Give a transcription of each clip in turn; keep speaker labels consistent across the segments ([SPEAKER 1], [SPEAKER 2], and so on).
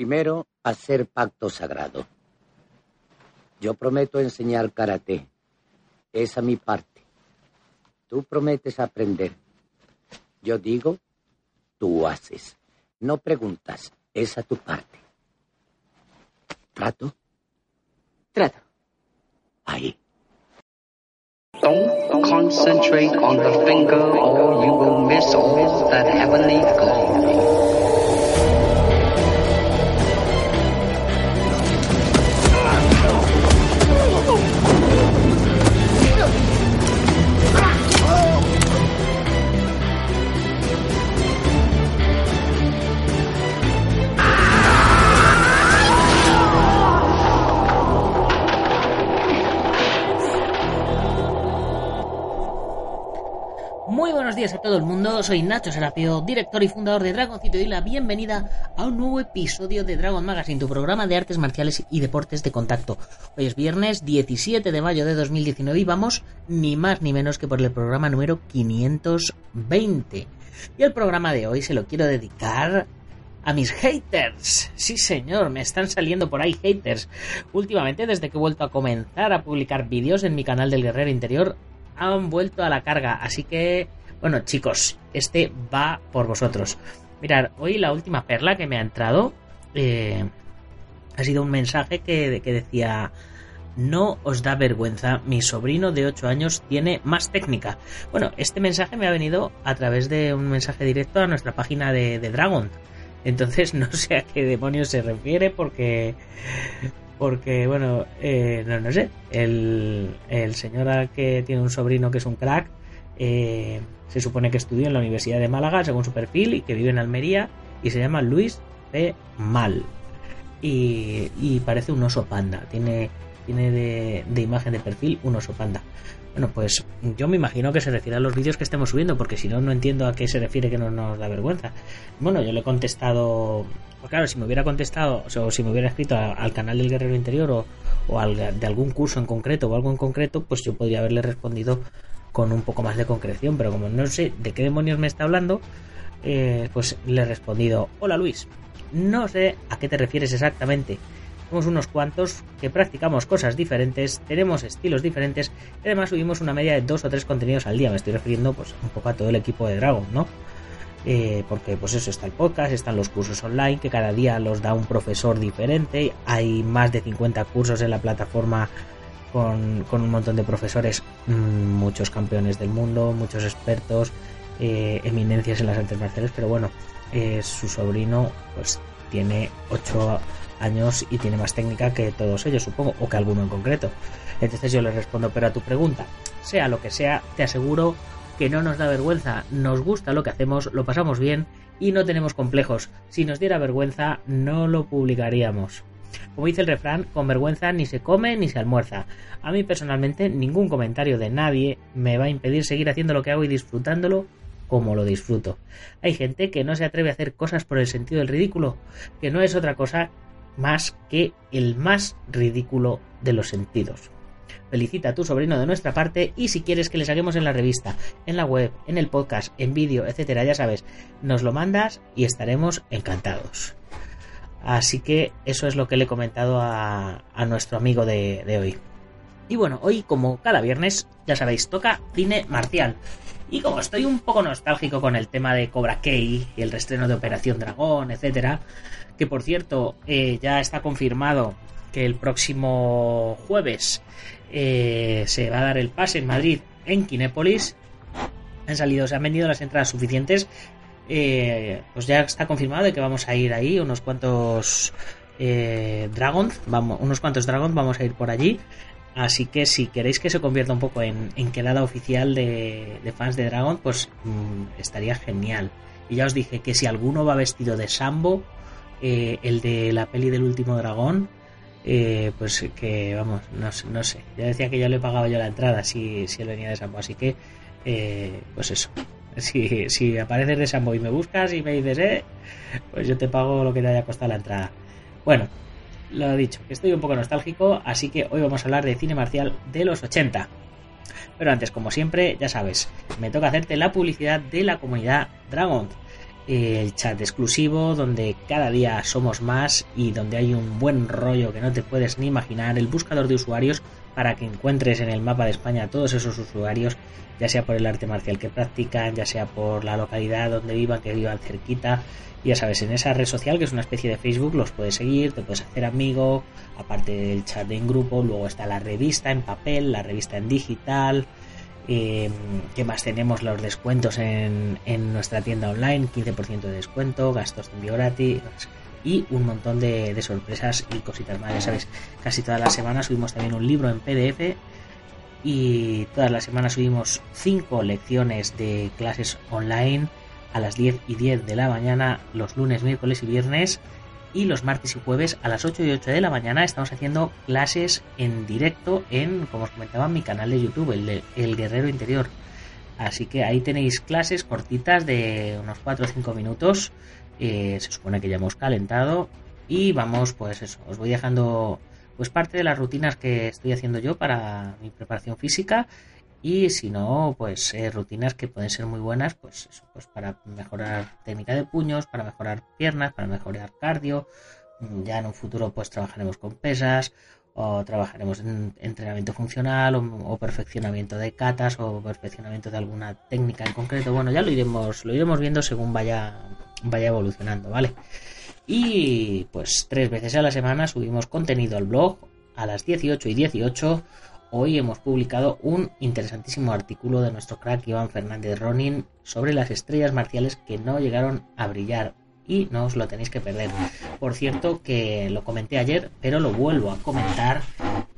[SPEAKER 1] Primero, hacer pacto sagrado. Yo prometo enseñar karate. Esa mi parte. Tú prometes aprender. Yo digo, tú haces. No preguntas. Esa tu parte. ¿Trato?
[SPEAKER 2] Trato.
[SPEAKER 1] Ahí.
[SPEAKER 3] Don't concentrate on the finger or you will miss all that heavenly glory.
[SPEAKER 2] Días a todo el mundo, soy Nacho Serapio, director y fundador de Dragoncito y la bienvenida a un nuevo episodio de Dragon Magazine, tu programa de artes marciales y deportes de contacto. Hoy es viernes 17 de mayo de 2019 y vamos ni más ni menos que por el programa número 520. Y el programa de hoy se lo quiero dedicar a mis haters. Sí, señor, me están saliendo por ahí haters. Últimamente, desde que he vuelto a comenzar a publicar vídeos en mi canal del Guerrero Interior, han vuelto a la carga. Así que, bueno, chicos, este va por vosotros. Mirad, hoy la última perla que me ha entrado eh, ha sido un mensaje que, que decía... No os da vergüenza, mi sobrino de 8 años tiene más técnica. Bueno, este mensaje me ha venido a través de un mensaje directo a nuestra página de, de Dragon. Entonces no sé a qué demonios se refiere porque porque bueno, eh, no, no, sé, el, el, señor que tiene un sobrino que es un crack, eh, se supone que estudió en la Universidad de Málaga según su perfil y que vive en Almería y se llama Luis P. Mal. Y, y parece un oso panda, tiene, tiene de, de imagen de perfil un oso panda. Bueno, pues yo me imagino que se refiere a los vídeos que estemos subiendo, porque si no, no entiendo a qué se refiere que no nos da vergüenza. Bueno, yo le he contestado, pues claro, si me hubiera contestado, o si me hubiera escrito al canal del Guerrero Interior o, o al, de algún curso en concreto o algo en concreto, pues yo podría haberle respondido con un poco más de concreción, pero como no sé de qué demonios me está hablando, eh, pues le he respondido, hola Luis, no sé a qué te refieres exactamente somos unos cuantos que practicamos cosas diferentes, tenemos estilos diferentes y además subimos una media de dos o tres contenidos al día. Me estoy refiriendo pues un poco a todo el equipo de Dragon, ¿no? Eh, porque pues eso está el podcast, están los cursos online que cada día los da un profesor diferente, hay más de 50 cursos en la plataforma con, un montón de profesores, mmm, muchos campeones del mundo, muchos expertos, eh, eminencias en las artes marciales, pero bueno, eh, su sobrino pues tiene 8 años y tiene más técnica que todos ellos, supongo, o que alguno en concreto. Entonces yo le respondo, pero a tu pregunta, sea lo que sea, te aseguro que no nos da vergüenza, nos gusta lo que hacemos, lo pasamos bien y no tenemos complejos. Si nos diera vergüenza, no lo publicaríamos. Como dice el refrán, con vergüenza ni se come ni se almuerza. A mí personalmente ningún comentario de nadie me va a impedir seguir haciendo lo que hago y disfrutándolo como lo disfruto. Hay gente que no se atreve a hacer cosas por el sentido del ridículo, que no es otra cosa más que el más ridículo de los sentidos. Felicita a tu sobrino de nuestra parte y si quieres que le saquemos en la revista, en la web, en el podcast, en vídeo, etcétera, ya sabes, nos lo mandas y estaremos encantados. Así que eso es lo que le he comentado a, nuestro amigo de, de hoy. Y bueno, hoy como cada viernes, ya sabéis, toca cine marcial. Y como estoy un poco nostálgico con el tema de Cobra Kai y el restreno de Operación Dragón, etcétera, que por cierto eh, ya está confirmado que el próximo jueves eh, se va a dar el pase en Madrid en Kinépolis. Han salido, se han vendido las entradas suficientes. Eh, pues ya está confirmado de que vamos a ir ahí unos cuantos eh, Dragons, vamos, unos cuantos Dragons vamos a ir por allí. Así que si queréis que se convierta un poco en, quedada oficial de, fans de Dragon, pues mmm, estaría genial. Y ya os dije que si alguno va vestido de Sambo, eh, el de la peli del último dragón, eh, pues que vamos, no, no, sé. Ya decía que ya le pagaba yo la entrada si, si él venía de Sambo, así que pues eso. Si, si apareces de Sambo y me buscas y me dices, eh, pues yo te pago lo que te haya costado la entrada. Bueno, lo dicho, que estoy un poco nostálgico, así que hoy vamos a hablar de cine marcial de los 80. Pero antes, como siempre, ya sabes, me toca hacerte la publicidad de la comunidad Dragon. El chat exclusivo donde cada día somos más y donde hay un buen rollo que no te puedes ni imaginar, el buscador de usuarios para que encuentres en el mapa de España todos esos usuarios, ya sea por el arte marcial que practican, ya sea por la localidad donde vivan, que vivan cerquita. Ya sabes, en esa red social que es una especie de Facebook los puedes seguir, te puedes hacer amigo, aparte del chat en grupo, luego está la revista en papel, la revista en digital, eh, ¿Qué más tenemos? Los descuentos en, nuestra tienda online, 15% de descuento, gastos de envío gratis y un montón de, sorpresas y cositas más. Ya sabes, casi todas las semanas subimos también un libro en PDF y todas las semanas subimos 5 lecciones de clases online a las 10 y 10 de la mañana los lunes, miércoles y viernes y los martes y jueves a las 8 y 8 de la mañana estamos haciendo clases en directo en, como os comentaba, mi canal de YouTube, el de El Guerrero Interior. Así que ahí tenéis clases cortitas de unos 4 o 5 minutos. Eh, se supone que ya hemos calentado. Y vamos, pues eso, os voy dejando pues parte de las rutinas que estoy haciendo yo para mi preparación física y si no, pues eh, rutinas que pueden ser muy buenas, pues eso, pues para mejorar técnica de puños, para mejorar piernas, para mejorar cardio. Mm, ya en un futuro pues trabajaremos con pesas o trabajaremos en entrenamiento funcional o, perfeccionamiento de catas o perfeccionamiento de alguna técnica en concreto. Bueno, ya lo iremos, lo iremos viendo según vaya, vaya evolucionando, ¿vale? Y pues tres veces a la semana subimos contenido al blog a las 18 y 18 Hoy hemos publicado un interesantísimo artículo de nuestro crack Iván Fernández Ronin sobre las estrellas marciales que no llegaron a brillar y no os lo tenéis que perder. Por cierto que lo comenté ayer, pero lo vuelvo a comentar.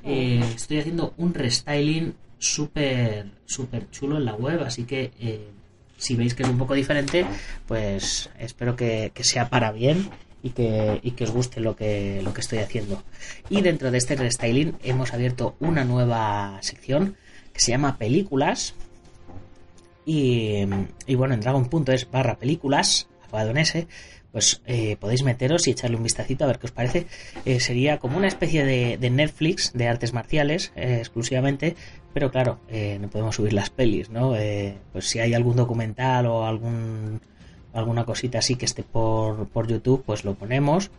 [SPEAKER 2] Eh, estoy haciendo un restyling súper súper chulo en la web, así que eh, si veis que es un poco diferente, pues espero que, que sea para bien y que, y que os guste lo que, lo que estoy haciendo. Y dentro de este restyling hemos abierto una nueva sección que se llama películas. Y, y bueno, en dragon.es barra películas, acabado en S, pues eh, podéis meteros y echarle un vistacito a ver qué os parece. Eh, sería como una especie de, de Netflix de artes marciales eh, exclusivamente, pero claro, no podemos subir las pelis, ¿no? pues si hay algún documental o algún alguna cosita así que esté por, por YouTube, pues lo ponemos.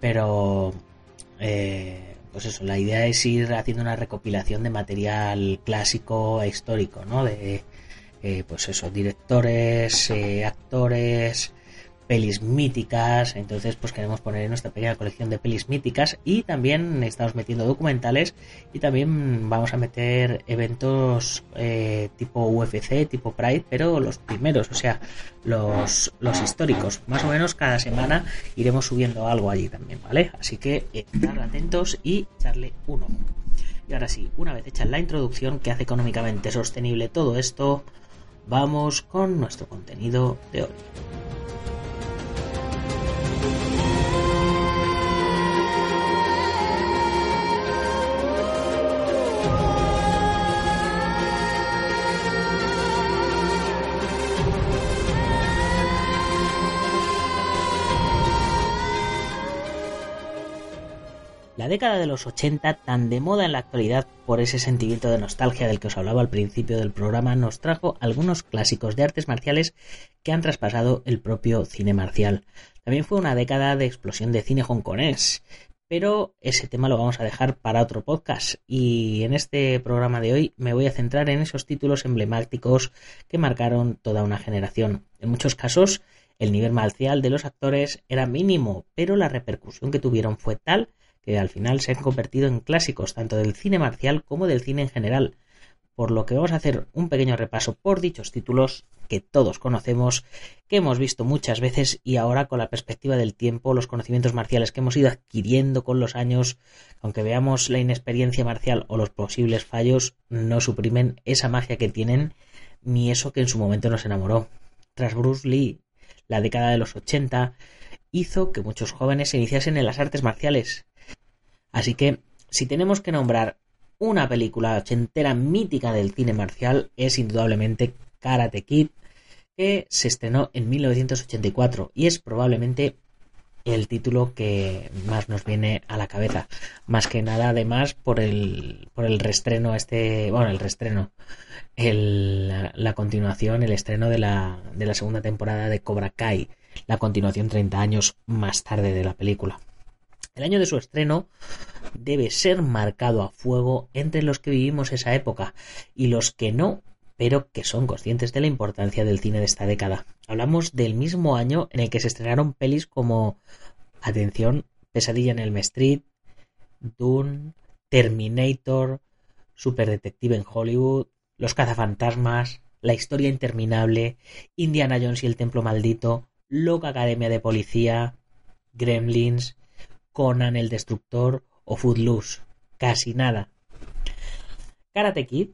[SPEAKER 2] Pero, eh, pues eso, la idea es ir haciendo una recopilación de material clásico e histórico, ¿no? De, eh, pues eso, directores, eh, actores, pelis míticas, entonces pues queremos poner en nuestra pequeña colección de pelis míticas y también estamos metiendo documentales y también vamos a meter eventos eh, tipo UFC, tipo Pride, pero los primeros, o sea, los, los históricos. Más o menos cada semana iremos subiendo algo allí también, ¿vale? Así que eh, estar atentos y echarle un ojo. Y ahora sí, una vez hecha la introducción que hace económicamente sostenible todo esto, vamos con nuestro contenido de hoy. La década de los 80, tan de moda en la actualidad por ese sentimiento de nostalgia del que os hablaba al principio del programa, nos trajo algunos clásicos de artes marciales que han traspasado el propio cine marcial. También fue una década de explosión de cine hongkonés, pero ese tema lo vamos a dejar para otro podcast y en este programa de hoy me voy a centrar en esos títulos emblemáticos que marcaron toda una generación. En muchos casos el nivel marcial de los actores era mínimo, pero la repercusión que tuvieron fue tal que al final se han convertido en clásicos tanto del cine marcial como del cine en general, por lo que vamos a hacer un pequeño repaso por dichos títulos que todos conocemos, que hemos visto muchas veces y ahora con la perspectiva del tiempo, los conocimientos marciales que hemos ido adquiriendo con los años, aunque veamos la inexperiencia marcial o los posibles fallos, no suprimen esa magia que tienen ni eso que en su momento nos enamoró. Tras Bruce Lee, la década de los 80 hizo que muchos jóvenes se iniciasen en las artes marciales, Así que, si tenemos que nombrar una película ochentera mítica del cine marcial, es indudablemente Karate Kid, que se estrenó en 1984 y es probablemente el título que más nos viene a la cabeza. Más que nada, además, por el, por el restreno, este, bueno, el restreno, el, la, la, continuación, el estreno de la, de la segunda temporada de Cobra Kai, la continuación 30 años más tarde de la película. El año de su estreno debe ser marcado a fuego entre los que vivimos esa época y los que no, pero que son conscientes de la importancia del cine de esta década. Hablamos del mismo año en el que se estrenaron pelis como Atención, Pesadilla en el Street, Dune, Terminator, Super Detective en Hollywood, Los cazafantasmas, La historia interminable, Indiana Jones y el Templo Maldito, Loca Academia de Policía, Gremlins, Conan el Destructor o Footloose. Casi nada. Karate Kid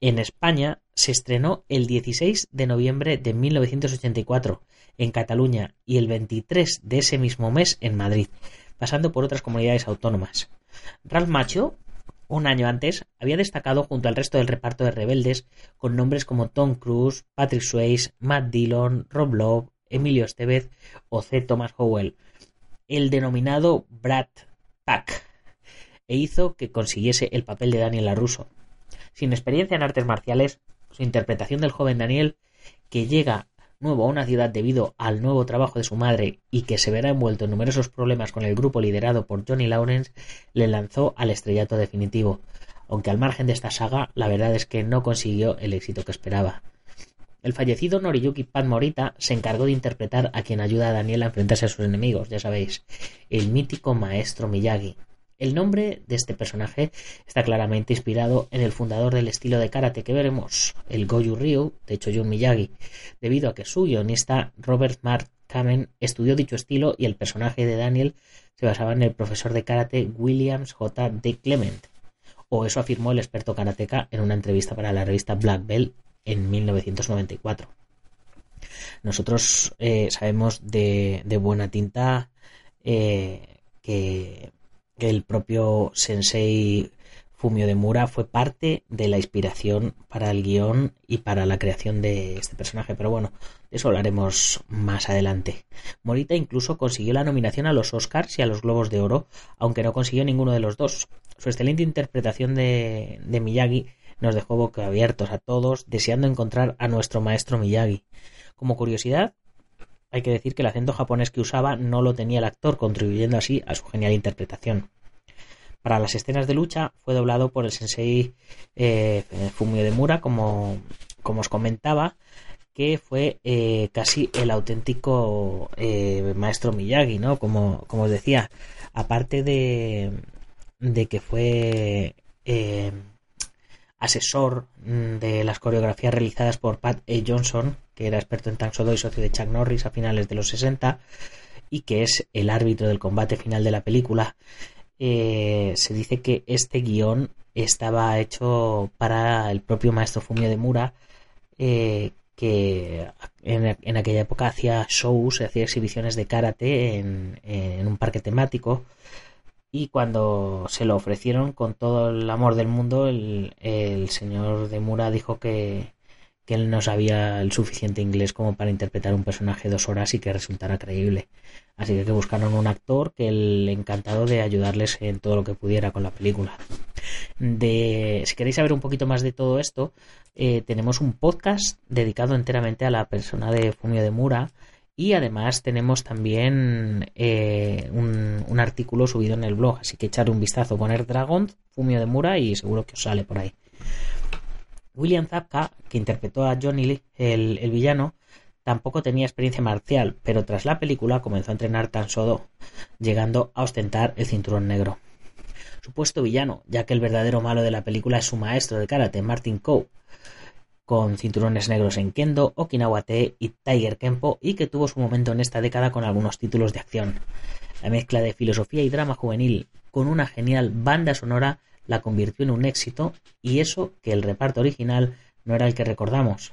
[SPEAKER 2] en España se estrenó el 16 de noviembre de 1984 en Cataluña y el 23 de ese mismo mes en Madrid, pasando por otras comunidades autónomas. Ralph Macho, un año antes, había destacado junto al resto del reparto de rebeldes con nombres como Tom Cruise, Patrick Swayze, Matt Dillon, Rob Love, Emilio Estevez o C. Thomas Howell, el denominado Brad Pack, e hizo que consiguiese el papel de Daniel LaRusso. Sin experiencia en artes marciales, su interpretación del joven Daniel, que llega nuevo a una ciudad debido al nuevo trabajo de su madre y que se verá envuelto en numerosos problemas con el grupo liderado por Johnny Lawrence, le lanzó al estrellato definitivo, aunque al margen de esta saga, la verdad es que no consiguió el éxito que esperaba. El fallecido Noriyuki Pat Morita se encargó de interpretar a quien ayuda a Daniel a enfrentarse a sus enemigos, ya sabéis, el mítico maestro Miyagi, el nombre de este personaje está claramente inspirado en el fundador del estilo de karate que veremos, el Goju Ryu de Choyun Miyagi, debido a que su guionista Robert Mark Kamen estudió dicho estilo y el personaje de Daniel se basaba en el profesor de karate Williams J. D. Clement, o eso afirmó el experto karateca en una entrevista para la revista Black Belt en 1994. Nosotros eh, sabemos de, buena tinta eh, que el propio sensei Fumio de Mura fue parte de la inspiración para el guion y para la creación de este personaje, pero bueno, de eso hablaremos más adelante. Morita incluso consiguió la nominación a los Oscars y a los Globos de Oro, aunque no consiguió ninguno de los dos. Su excelente interpretación de Miyagi nos dejó boquiabiertos a todos, deseando encontrar a nuestro maestro Miyagi. Como curiosidad, hay que decir que el acento japonés que usaba no lo tenía el actor, contribuyendo así a su genial interpretación. Para las escenas de lucha fue doblado por el sensei eh, Fumio de Mura, como, como os comentaba, que fue eh, casi el auténtico eh, maestro Miyagi, ¿no? Como, como os decía, aparte de, de que fue asesor mm, de las coreografías realizadas por Pat A. Johnson, que era experto en Soo y socio de Chuck Norris a finales de los 60, y que es el árbitro del combate final de la película. Eh, se dice que este guion estaba hecho para el propio maestro Fumio de Mura, eh, que en, aquella época hacía shows, hacía exhibiciones de karate en un parque temático y cuando se lo ofrecieron con todo el amor del mundo, el, señor de Mura dijo que, que él no sabía el suficiente inglés como para interpretar un personaje dos horas y que resultara creíble. Así que, que buscaron un actor que el encantado de ayudarles en todo lo que pudiera con la película. De, si queréis saber un poquito más de todo esto, eh, tenemos un podcast dedicado enteramente a la persona de Fumio de Mura y además tenemos también eh, un, un, artículo subido en el blog, así que echad un vistazo con Air Dragon, Fumio de Mura y seguro que os sale por ahí. William Zabka, que interpretó a Johnny Lee, el, villano, tampoco tenía experiencia marcial, pero tras la película comenzó a entrenar tan solo, llegando a ostentar el cinturón negro. Supuesto villano, ya que el verdadero malo de la película es su maestro de karate, Martin Coe, con cinturones negros en Kendo, Okinawa Te y Tiger Kempo, y que tuvo su momento en esta década con algunos títulos de acción. La mezcla de filosofía y drama juvenil, con una genial banda sonora, la convirtió en un éxito y eso que el reparto original no era el que recordamos.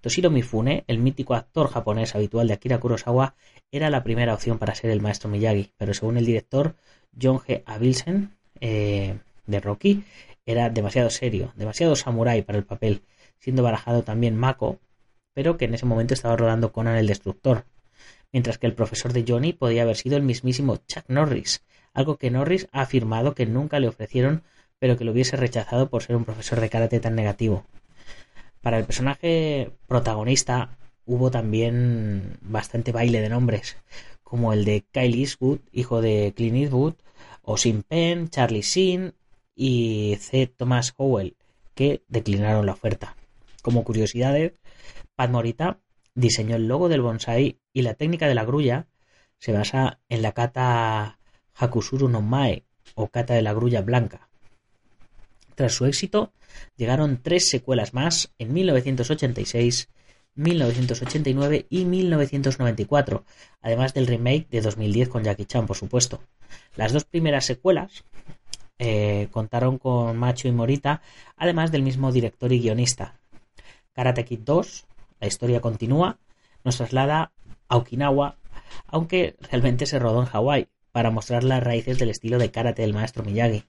[SPEAKER 2] Toshiro Mifune, el mítico actor japonés habitual de Akira Kurosawa, era la primera opción para ser el maestro Miyagi, pero según el director John G. Abilsen eh, de Rocky, era demasiado serio, demasiado samurái para el papel, siendo barajado también Mako, pero que en ese momento estaba rodando Conan el Destructor. Mientras que el profesor de Johnny podía haber sido el mismísimo Chuck Norris, algo que Norris ha afirmado que nunca le ofrecieron, pero que lo hubiese rechazado por ser un profesor de karate tan negativo. Para el personaje protagonista hubo también bastante baile de nombres, como el de Kyle Eastwood, hijo de Clint Eastwood, o Sin Penn, Charlie Sheen y C. Thomas Howell, que declinaron la oferta. Como curiosidades, Pat Morita diseñó el logo del bonsai y la técnica de la grulla se basa en la kata Hakusuru no Mae o kata de la grulla blanca. Tras su éxito, llegaron tres secuelas más en 1986, 1989 y 1994, además del remake de 2010 con Jackie Chan, por supuesto. Las dos primeras secuelas eh, contaron con Macho y Morita, además del mismo director y guionista. Karate Kid 2, la historia continúa, nos traslada Okinawa, aunque realmente se rodó en Hawái, para mostrar las raíces del estilo de karate del maestro Miyagi.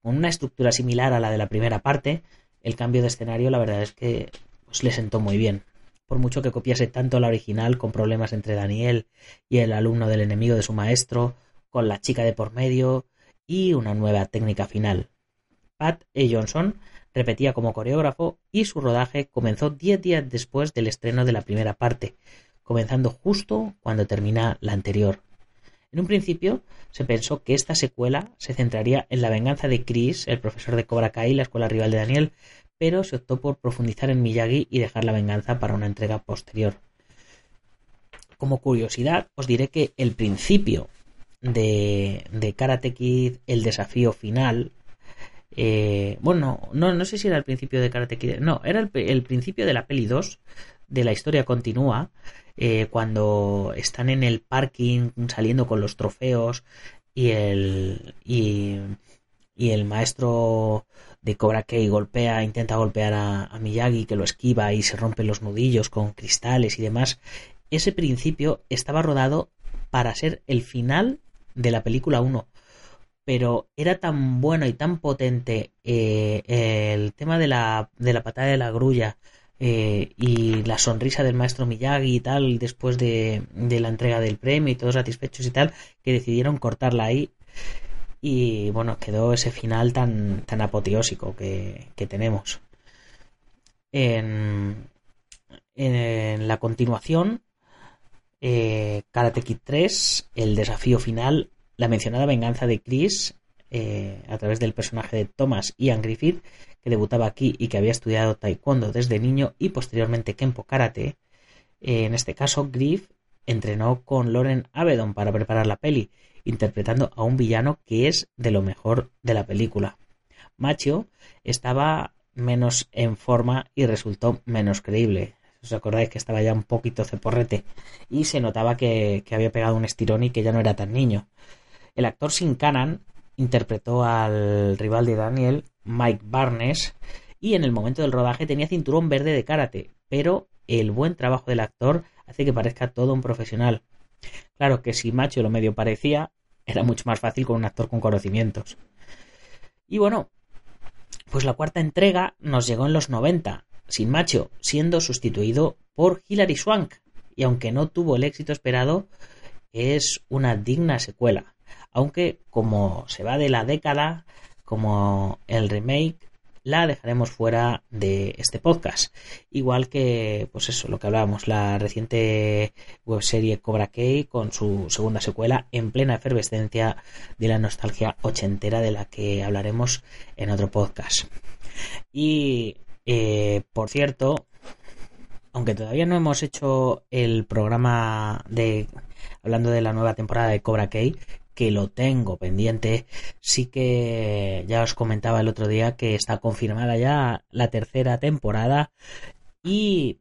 [SPEAKER 2] Con una estructura similar a la de la primera parte, el cambio de escenario la verdad es que pues, le sentó muy bien. Por mucho que copiase tanto la original con problemas entre Daniel y el alumno del enemigo de su maestro, con la chica de por medio y una nueva técnica final. Pat E. Johnson repetía como coreógrafo y su rodaje comenzó diez días después del estreno de la primera parte, comenzando justo cuando termina la anterior. En un principio se pensó que esta secuela se centraría en la venganza de Chris, el profesor de Cobra Kai, la escuela rival de Daniel, pero se optó por profundizar en Miyagi y dejar la venganza para una entrega posterior. Como curiosidad, os diré que el principio de, de Karate Kid, el desafío final, eh, bueno, no, sé si era el principio de Karate Kid, no, era el, el principio de la peli 2, de la historia continúa, eh, cuando están en el parking saliendo con los trofeos y el y, el maestro de Cobra Kai golpea, intenta golpear a, Miyagi que lo esquiva y se rompen los nudillos con cristales y demás. Ese principio estaba rodado para ser el final de la película 1 pero era tan bueno y tan potente eh, el tema de la, de la patada de la grulla eh, y la sonrisa del maestro Miyagi y tal, después de, la entrega del premio y todos satisfechos y tal, que decidieron cortarla ahí. Y bueno, quedó ese final tan, tan apoteósico que, tenemos. En, en, la continuación, eh, Karate Kid 3, el desafío final, la mencionada venganza de Chris eh, a través del personaje de Thomas Ian Griffith, que debutaba aquí y que había estudiado taekwondo desde niño y posteriormente Kempo Karate. Eh, en este caso, Griff entrenó con Loren Avedon para preparar la peli, interpretando a un villano que es de lo mejor de la película. Macho estaba menos en forma y resultó menos creíble. ¿Os acordáis que estaba ya un poquito ceporrete? Y se notaba que, que había pegado un estirón y que ya no era tan niño. El actor Sin Canan interpretó al rival de Daniel, Mike Barnes, y en el momento del rodaje tenía cinturón verde de karate, pero el buen trabajo del actor hace que parezca todo un profesional. Claro que si Macho lo medio parecía, era mucho más fácil con un actor con conocimientos. Y bueno, pues la cuarta entrega nos llegó en los 90, sin Macho, siendo sustituido por Hilary Swank, y aunque no tuvo el éxito esperado, es una digna secuela aunque como se va de la década, como el remake, la dejaremos fuera de este podcast. Igual que, pues eso, lo que hablábamos, la reciente webserie Cobra Kai con su segunda secuela en plena efervescencia de la nostalgia ochentera de la que hablaremos en otro podcast. Y, eh, por cierto, aunque todavía no hemos hecho el programa de hablando de la nueva temporada de Cobra Kai, que lo tengo pendiente. Sí que ya os comentaba el otro día que está confirmada ya la tercera temporada y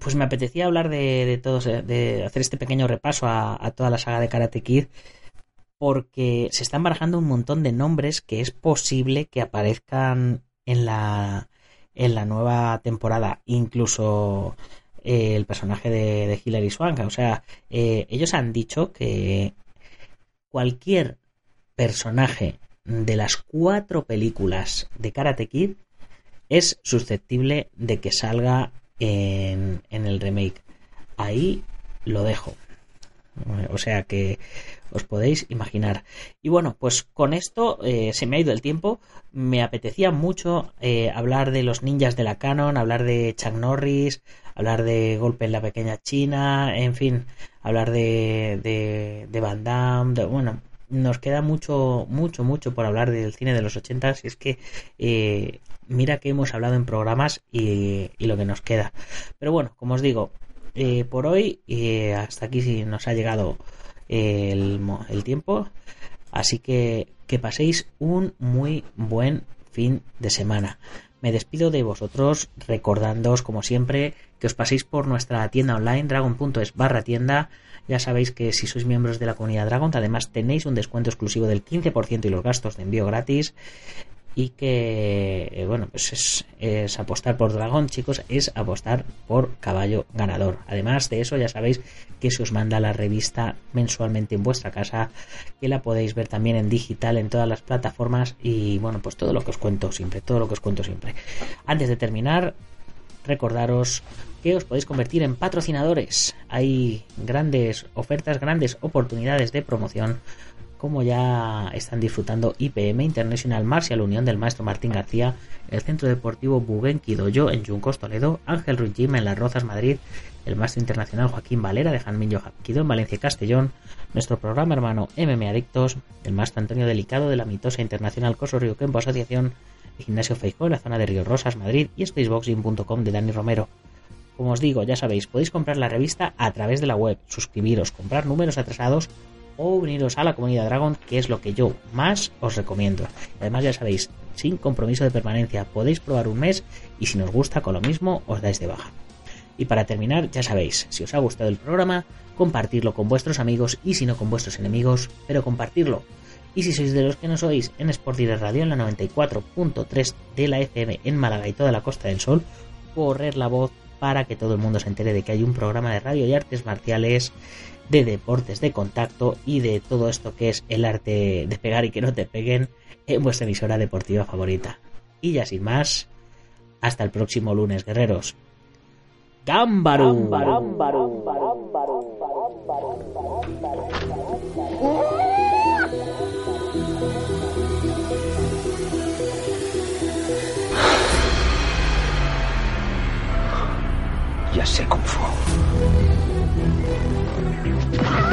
[SPEAKER 2] pues me apetecía hablar de, de todos, de hacer este pequeño repaso a, toda la saga de Karate Kid porque se están barajando un montón de nombres que es posible que aparezcan en la en la nueva temporada incluso eh, el personaje de, de Hilary Swank o sea eh, ellos han dicho que cualquier personaje de las cuatro películas de Karate Kid es susceptible de que salga en, el remake. Ahí lo dejo. O sea que os podéis imaginar. Y bueno, pues con esto eh, se me ha ido el tiempo. Me apetecía mucho eh, hablar de los ninjas de la Canon, hablar de Chuck Norris, hablar de Golpe en la Pequeña China, en fin, hablar de, de, de Van Damme, bueno, nos queda mucho, mucho, mucho por hablar del cine de los 80 y es que eh, mira que hemos hablado en programas y, y, lo que nos queda. Pero bueno, como os digo, eh, por hoy eh, hasta aquí nos ha llegado el, el tiempo, así que que paséis un muy buen fin de semana. Me despido de vosotros recordándoos como siempre que os paséis por nuestra tienda online dragon.es barra tienda. Ya sabéis que si sois miembros de la comunidad Dragon además tenéis un descuento exclusivo del 15% y los gastos de envío gratis y que eh, bueno pues es, es, apostar por dragón chicos es apostar por caballo ganador. Además de eso ya sabéis que se os manda la revista mensualmente en vuestra casa que la podéis ver también en digital en todas las plataformas y bueno pues todo lo que os cuento siempre todo lo que os cuento siempre. Antes de terminar recordaros que os podéis convertir en patrocinadores. Hay grandes ofertas grandes oportunidades de promoción como ya están disfrutando IPM International Martial Unión del maestro Martín García, el Centro Deportivo Bubenki Doyo en Juncos Toledo, Ángel Ruiz Gym en Las Rozas Madrid, el maestro internacional Joaquín Valera de Janmillo Hapkido en Valencia Castellón, nuestro programa hermano MM Adictos, el maestro Antonio Delicado de la mitosa internacional Coso Río Kempo Asociación, el Gimnasio Feijó en la zona de Río Rosas Madrid y spaceboxing.com de Dani Romero. Como os digo, ya sabéis, podéis comprar la revista a través de la web, suscribiros, comprar números atrasados o uniros a la comunidad Dragon, que es lo que yo más os recomiendo. Además, ya sabéis, sin compromiso de permanencia, podéis probar un mes y si nos gusta con lo mismo, os dais de baja. Y para terminar, ya sabéis, si os ha gustado el programa, compartirlo con vuestros amigos y si no con vuestros enemigos, pero compartirlo. Y si sois de los que no sois, en Sport Radio en la 94.3 de la FM en Málaga y toda la Costa del Sol, correr la voz para que todo el mundo se entere de que hay un programa de radio y artes marciales de deportes de contacto y de todo esto que es el arte de pegar y que no te peguen en vuestra emisora deportiva favorita. Y ya sin más, hasta el próximo lunes, guerreros. ¡Gámbaro! Ya sé Kung Fu. Ah!